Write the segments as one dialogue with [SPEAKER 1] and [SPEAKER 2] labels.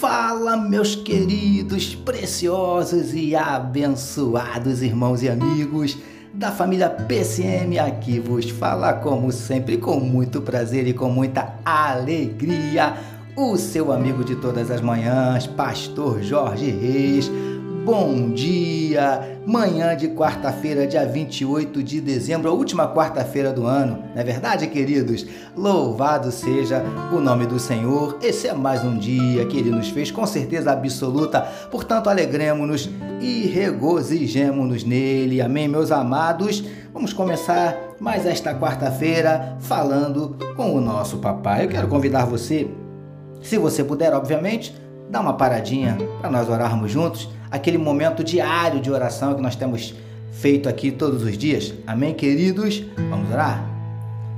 [SPEAKER 1] Fala, meus queridos, preciosos e abençoados irmãos e amigos da família PCM aqui vos fala como sempre com muito prazer e com muita alegria o seu amigo de todas as manhãs, pastor Jorge Reis Bom dia! Manhã de quarta-feira, dia 28 de dezembro, a última quarta-feira do ano, não é verdade, queridos? Louvado seja o nome do Senhor. Esse é mais um dia que ele nos fez com certeza absoluta, portanto, alegremos-nos e regozijemos-nos nele. Amém, meus amados? Vamos começar mais esta quarta-feira falando com o nosso papai. Eu quero convidar você, se você puder, obviamente, dar uma paradinha para nós orarmos juntos aquele momento diário de oração que nós temos feito aqui todos os dias. Amém, queridos? Vamos orar?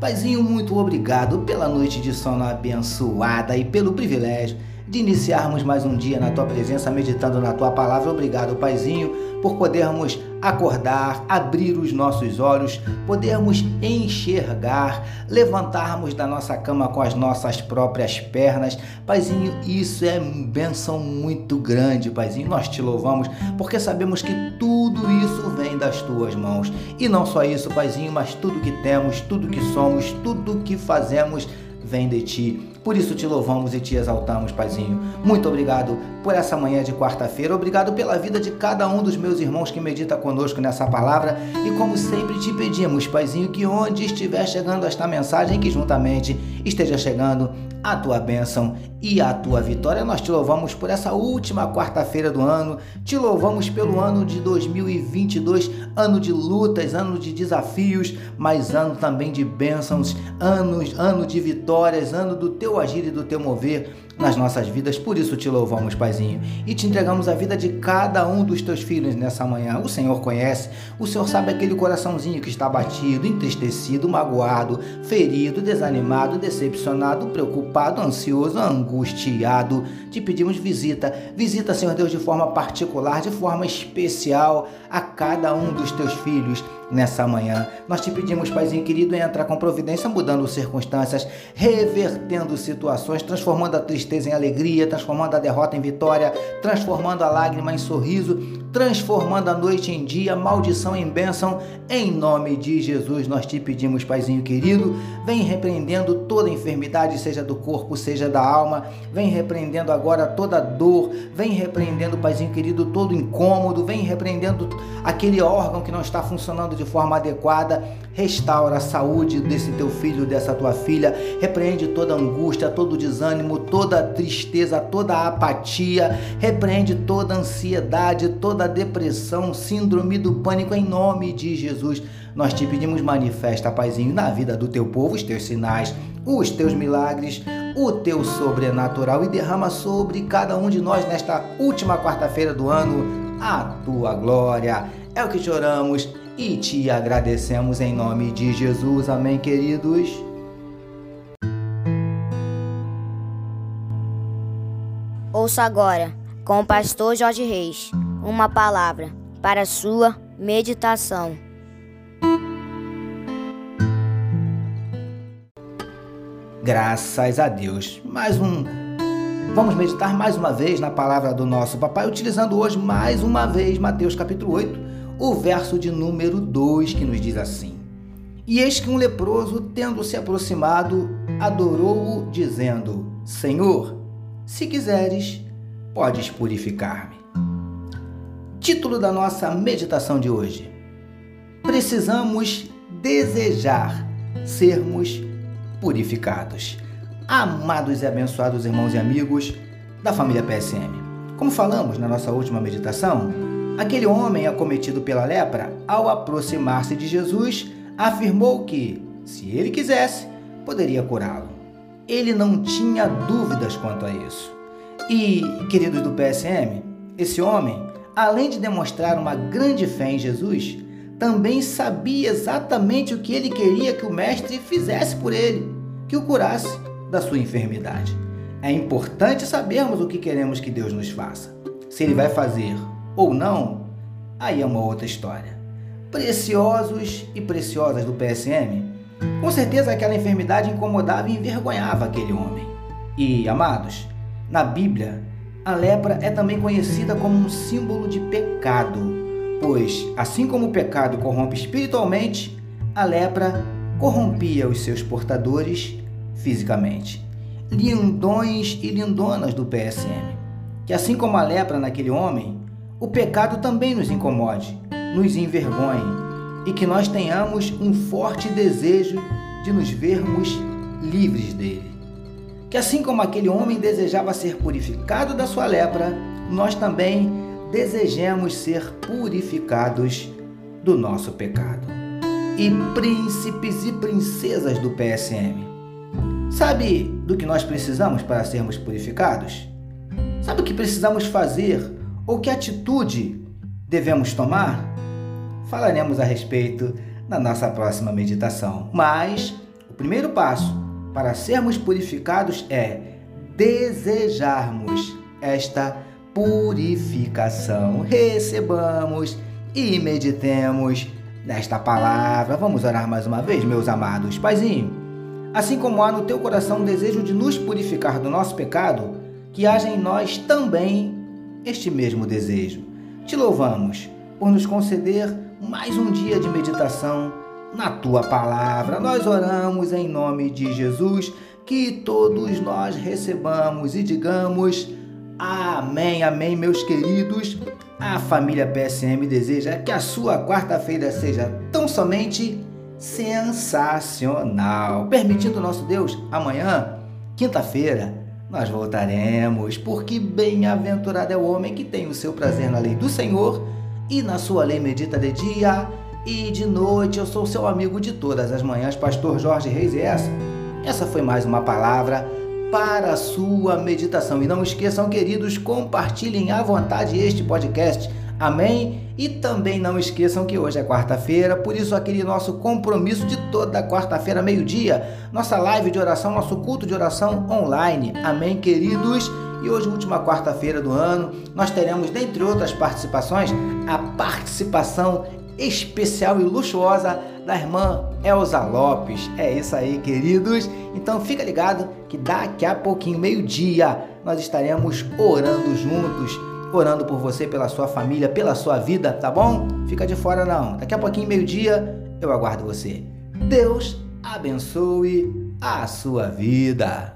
[SPEAKER 1] Paizinho, muito obrigado pela noite de sono abençoada e pelo privilégio de iniciarmos mais um dia na tua presença, meditando na tua palavra. Obrigado, Paizinho, por podermos acordar, abrir os nossos olhos, podermos enxergar, levantarmos da nossa cama com as nossas próprias pernas. Paizinho, isso é bênção muito grande, Paizinho. Nós te louvamos porque sabemos que tudo isso vem das tuas mãos. E não só isso, Paizinho, mas tudo que temos, tudo que somos, tudo que fazemos vem de ti. Por isso te louvamos e te exaltamos, Paizinho. Muito obrigado por essa manhã de quarta-feira. Obrigado pela vida de cada um dos meus irmãos que medita conosco nessa palavra. E como sempre te pedimos, Paizinho, que onde estiver chegando esta mensagem, que juntamente esteja chegando a tua bênção e a tua vitória. Nós te louvamos por essa última quarta-feira do ano, te louvamos pelo ano de 2022, ano de lutas, ano de desafios, mas ano também de bênçãos, anos, ano de vitórias, ano do teu agir e do teu mover nas nossas vidas. Por isso te louvamos, Paizinho, e te entregamos a vida de cada um dos teus filhos nessa manhã. O Senhor conhece, o Senhor sabe aquele coraçãozinho que está batido, entristecido, magoado, ferido, desanimado, decepcionado, preocupado, ansioso, angustiado. Te pedimos visita, visita, Senhor Deus, de forma particular, de forma especial a cada um dos teus filhos nessa manhã. Nós te pedimos, Paizinho querido, entrar com providência, mudando circunstâncias, revertendo situações, transformando a tristeza em alegria, transformando a derrota em vitória, transformando a lágrima em sorriso, transformando a noite em dia, maldição em bênção. Em nome de Jesus, nós te pedimos, Paizinho querido, vem repreendendo toda enfermidade, seja do corpo, seja da alma, vem repreendendo agora toda dor, vem repreendendo, Paizinho querido, todo incômodo, vem repreendendo aquele órgão que não está funcionando de forma adequada, restaura a saúde desse teu filho, dessa tua filha, repreende toda angústia, todo desânimo, toda tristeza, toda apatia, repreende toda ansiedade, toda depressão, síndrome do pânico em nome de Jesus. Nós te pedimos manifesta, Paizinho, na vida do teu povo os teus sinais, os teus milagres, o teu sobrenatural e derrama sobre cada um de nós nesta última quarta-feira do ano a tua glória. É o que te oramos e te agradecemos em nome de Jesus. Amém, queridos.
[SPEAKER 2] Ouça agora, com o pastor Jorge Reis, uma palavra para sua meditação.
[SPEAKER 1] Graças a Deus. Mais um. Vamos meditar mais uma vez na palavra do nosso papai, utilizando hoje mais uma vez Mateus capítulo 8, o verso de número 2, que nos diz assim: E eis que um leproso, tendo se aproximado, adorou-o, dizendo: Senhor, se quiseres, podes purificar-me. Título da nossa meditação de hoje: Precisamos desejar sermos purificados. Amados e abençoados irmãos e amigos da família PSM. Como falamos na nossa última meditação, Aquele homem acometido pela lepra, ao aproximar-se de Jesus, afirmou que, se ele quisesse, poderia curá-lo. Ele não tinha dúvidas quanto a isso. E, queridos do PSM, esse homem, além de demonstrar uma grande fé em Jesus, também sabia exatamente o que ele queria que o Mestre fizesse por ele, que o curasse da sua enfermidade. É importante sabermos o que queremos que Deus nos faça. Se ele vai fazer ou não, aí é uma outra história. Preciosos e preciosas do PSM, com certeza aquela enfermidade incomodava e envergonhava aquele homem. E, amados, na Bíblia, a lepra é também conhecida como um símbolo de pecado, pois, assim como o pecado corrompe espiritualmente, a lepra corrompia os seus portadores fisicamente. Lindões e lindonas do PSM. Que assim como a lepra naquele homem, o pecado também nos incomode, nos envergonhe e que nós tenhamos um forte desejo de nos vermos livres dele. Que assim como aquele homem desejava ser purificado da sua lepra, nós também desejemos ser purificados do nosso pecado. E príncipes e princesas do PSM, sabe do que nós precisamos para sermos purificados? Sabe o que precisamos fazer ou que atitude devemos tomar? Falaremos a respeito na nossa próxima meditação. Mas o primeiro passo para sermos purificados é desejarmos esta purificação. Recebamos e meditemos nesta palavra. Vamos orar mais uma vez, meus amados. Paizinho, assim como há no teu coração o desejo de nos purificar do nosso pecado, que haja em nós também este mesmo desejo. Te louvamos por nos conceder mais um dia de meditação na tua palavra. Nós oramos em nome de Jesus, que todos nós recebamos e digamos amém, amém, meus queridos. A família PSM deseja que a sua quarta-feira seja tão somente sensacional. Permitindo nosso Deus, amanhã, quinta-feira, nós voltaremos, porque bem-aventurado é o homem que tem o seu prazer na lei do Senhor e na sua lei medita de dia e de noite. Eu sou seu amigo de todas as manhãs, Pastor Jorge Reis, e essa, essa foi mais uma palavra para a sua meditação. E não esqueçam, queridos, compartilhem à vontade este podcast. Amém? E também não esqueçam que hoje é quarta-feira, por isso aquele nosso compromisso de toda quarta-feira, meio-dia, nossa live de oração, nosso culto de oração online. Amém, queridos? E hoje, última quarta-feira do ano, nós teremos, dentre outras participações, a participação especial e luxuosa da irmã Elza Lopes. É isso aí, queridos. Então fica ligado que daqui a pouquinho, meio-dia, nós estaremos orando juntos, orando por você, pela sua família, pela sua vida, tá bom? Fica de fora não. Daqui a pouquinho, meio-dia, eu aguardo você. Deus abençoe a sua vida.